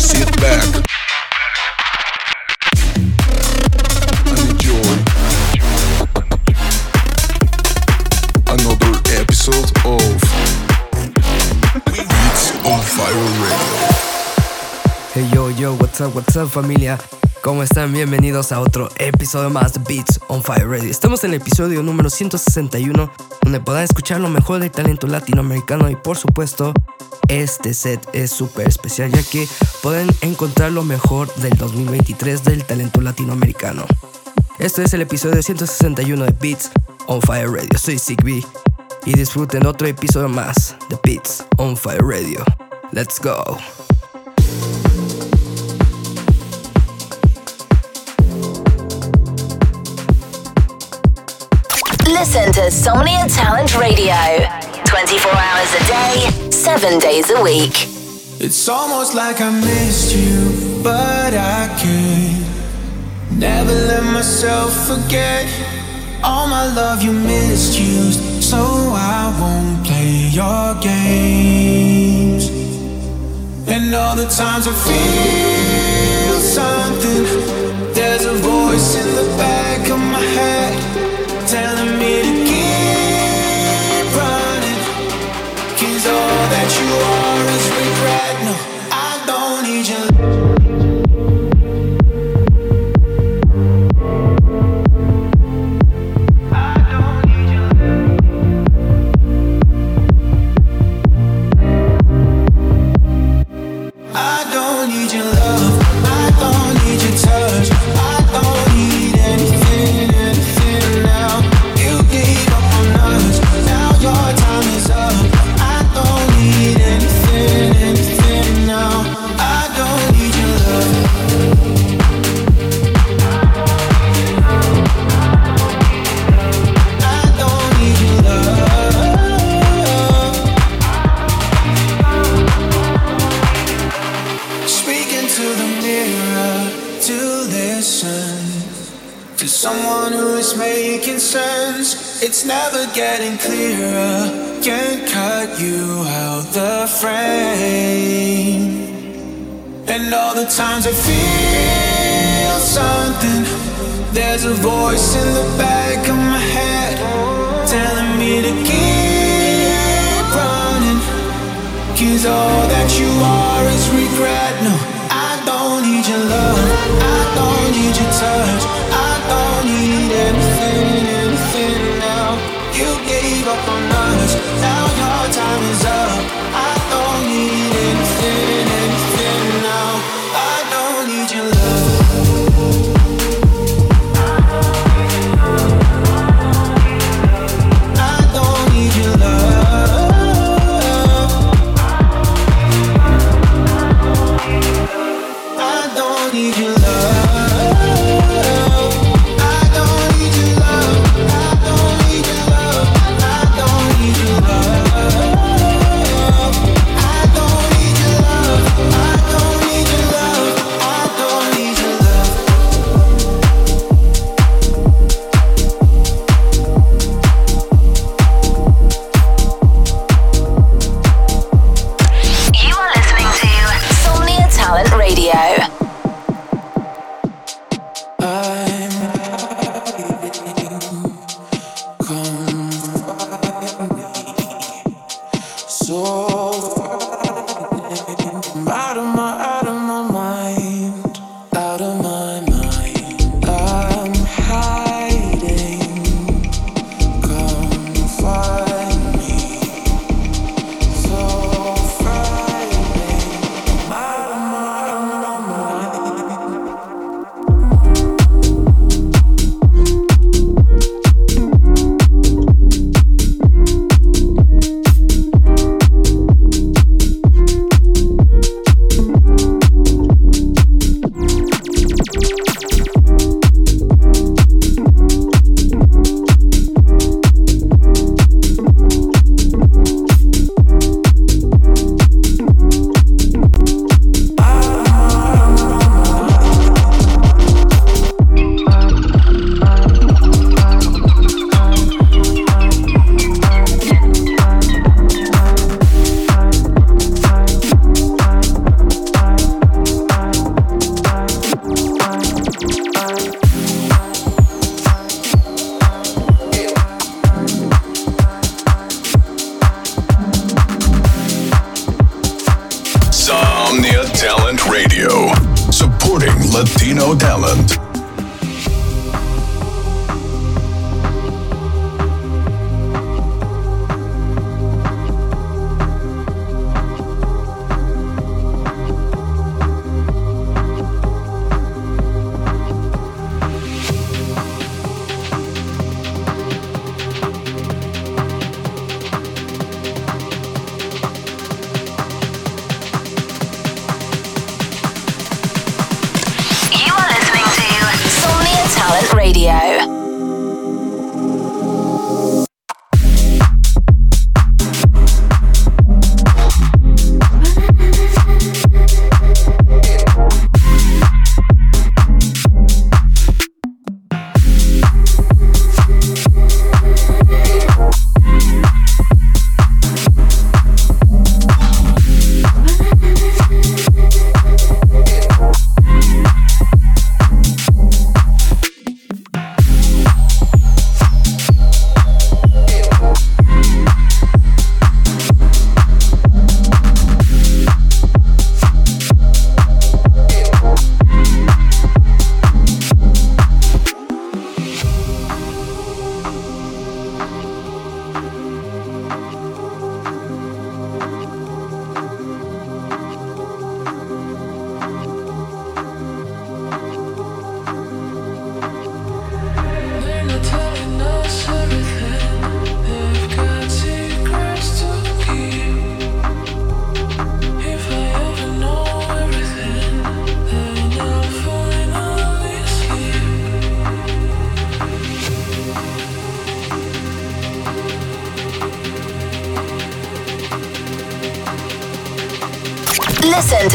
Sit back and enjoy another episode of Beats on Fire Radio. Hey yo yo, what's up, what's up familia? ¿Cómo están? Bienvenidos a otro episodio más de Beats on Fire Radio. Estamos en el episodio número 161, donde podrán escuchar lo mejor del talento latinoamericano y por supuesto, este set es súper especial ya que pueden encontrar lo mejor del 2023 del talento latinoamericano. Este es el episodio 161 de Beats on Fire Radio. Soy Sigby y disfruten otro episodio más de Beats on Fire Radio. Let's go. Listen to Somnia Talent Radio 24 hours a day, 7 days a week. It's almost like I missed you, but I can't. Never let myself forget all my love you misused, so I won't play your games. And all the times I feel something, there's a voice in the someone who is making sense. It's never getting clearer. Can't cut you out the frame. And all the times I feel something, there's a voice in the back of my head telling me to keep running. Cause all that you are is regret. No, need your love. I don't need your touch. I don't need anything, anything now. You gave up on time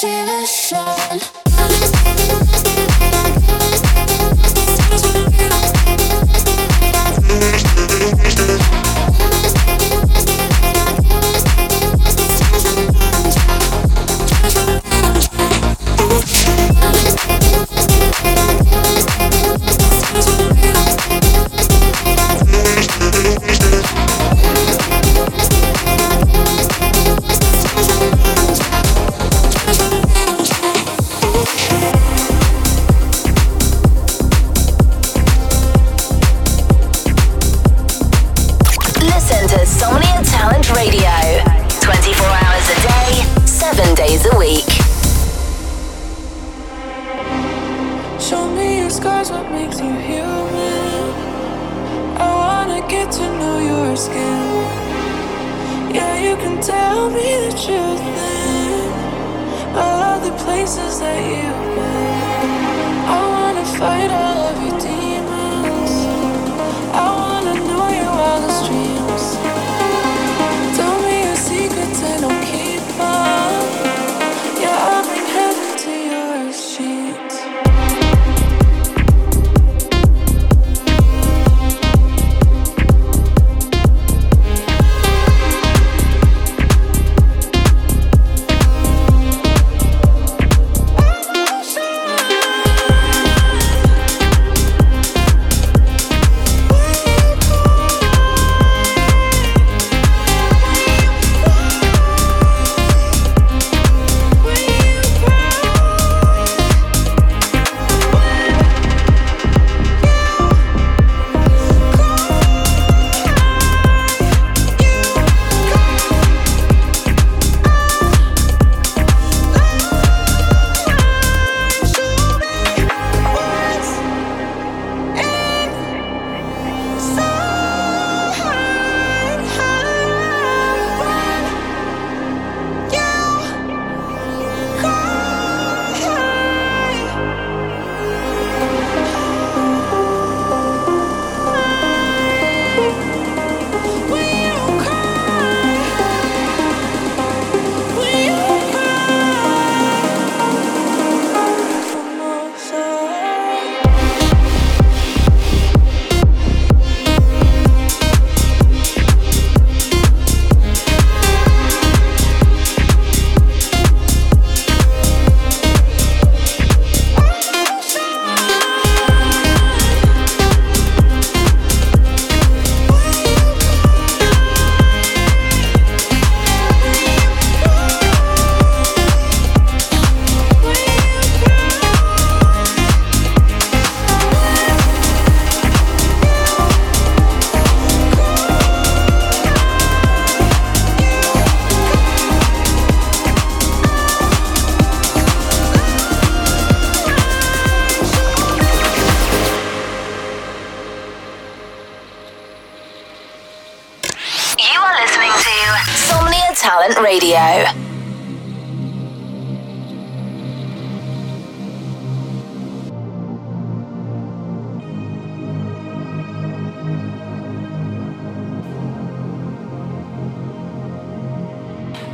shivers show. skin. Yeah, you can tell me the truth then. All the places that you've been. I wanna fight all of your demons.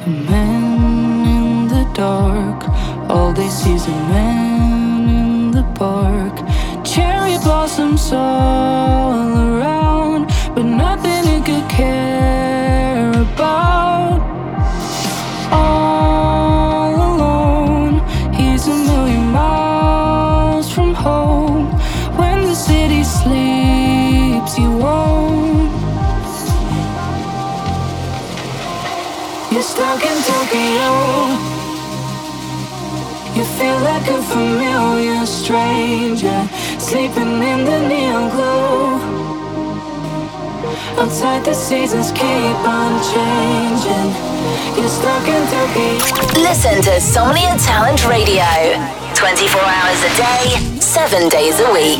A man in the dark, all they see is a man in the park. Cherry blossoms all around, but nothing he could care stuck in Tokyo. You feel like a familiar stranger, sleeping in the neon glow. Outside the seasons keep on changing. You're stuck in Tokyo. Listen to Somnia Talent Radio. 24 hours a day, 7 days a week.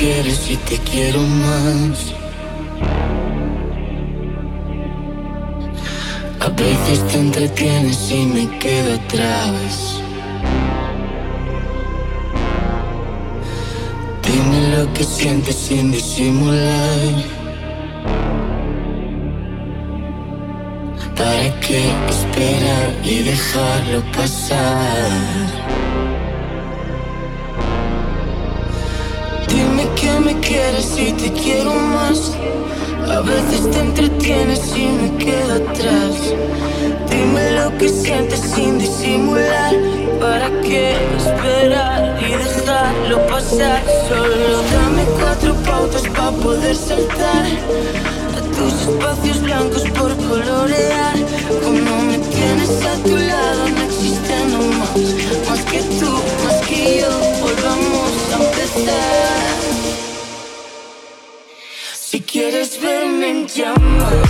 Quieres y te quiero más. A veces te entretienes y me quedo atrás. Dime lo que sientes sin disimular. ¿Para qué esperar y dejarlo pasar? Me quieres y te quiero más. A veces te entretienes y me quedo atrás. Dime lo que sientes sin disimular. ¿Para qué esperar y dejarlo pasar? Solo dame cuatro pautas para poder saltar. A tus espacios blancos por colorear. En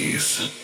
peace.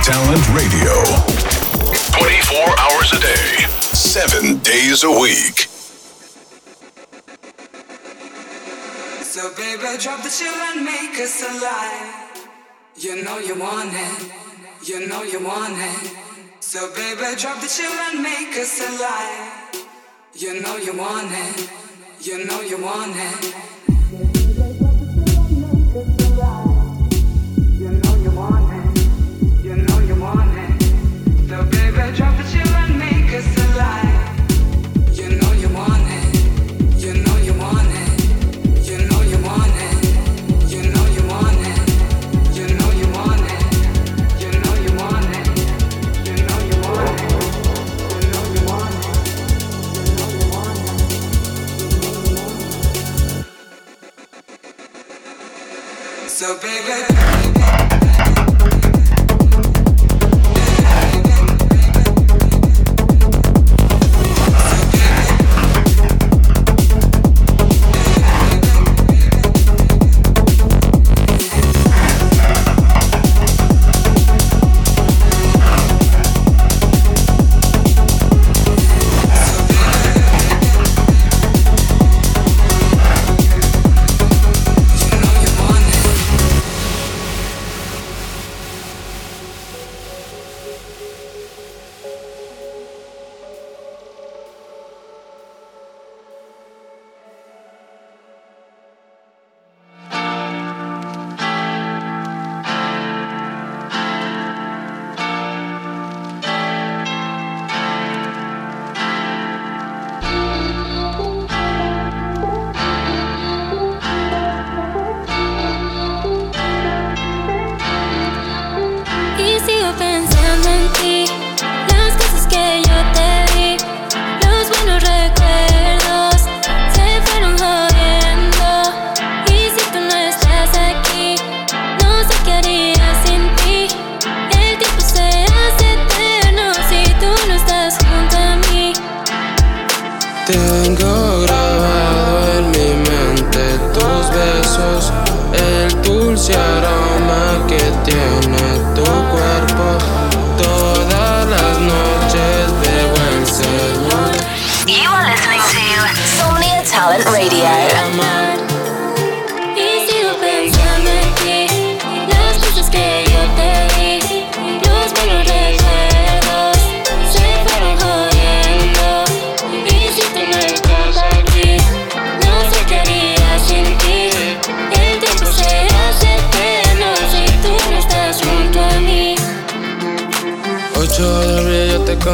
Talent Radio. 24 hours a day, 7 days a week. So, baby, drop the chill and make us alive. You know you want it. You know you want it. So, baby, drop the chill and make us alive. You know you want it. You know you want it. el dulce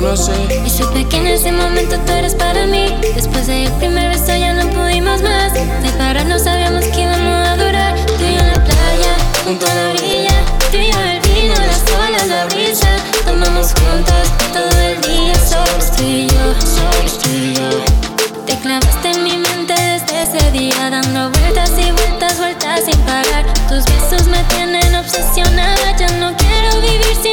lo sé. Y supe que en ese momento tú eres para mí. Después de el primer beso ya no pudimos más. De parar no sabíamos que íbamos a durar. Tú y yo en la playa, junto a la orilla. Tú y yo el vino, las olas, la brisa. Tomamos juntos todo el día. Solo estoy yo, solo estoy yo. Te clavaste en mi mente desde ese día, dando vueltas y vueltas, vueltas sin parar. Tus besos me tienen obsesionada. Ya no quiero vivir sin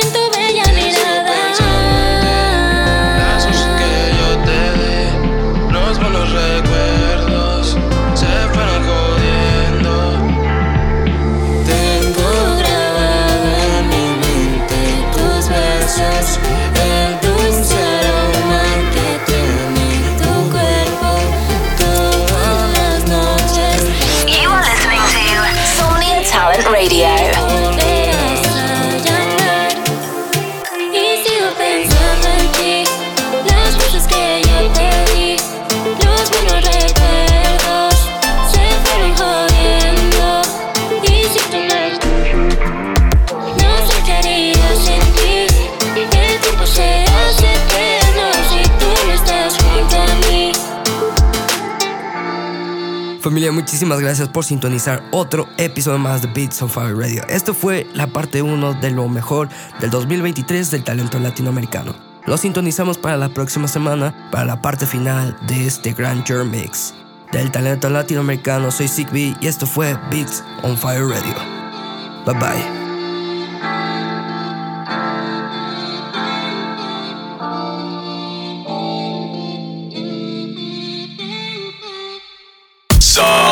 muchísimas gracias por sintonizar otro episodio más de Beats on Fire Radio. Esto fue la parte 1 de lo mejor del 2023 del talento latinoamericano. Lo sintonizamos para la próxima semana, para la parte final de este gran Germ Mix. Del talento latinoamericano, soy Sigby y esto fue Beats on Fire Radio. Bye bye.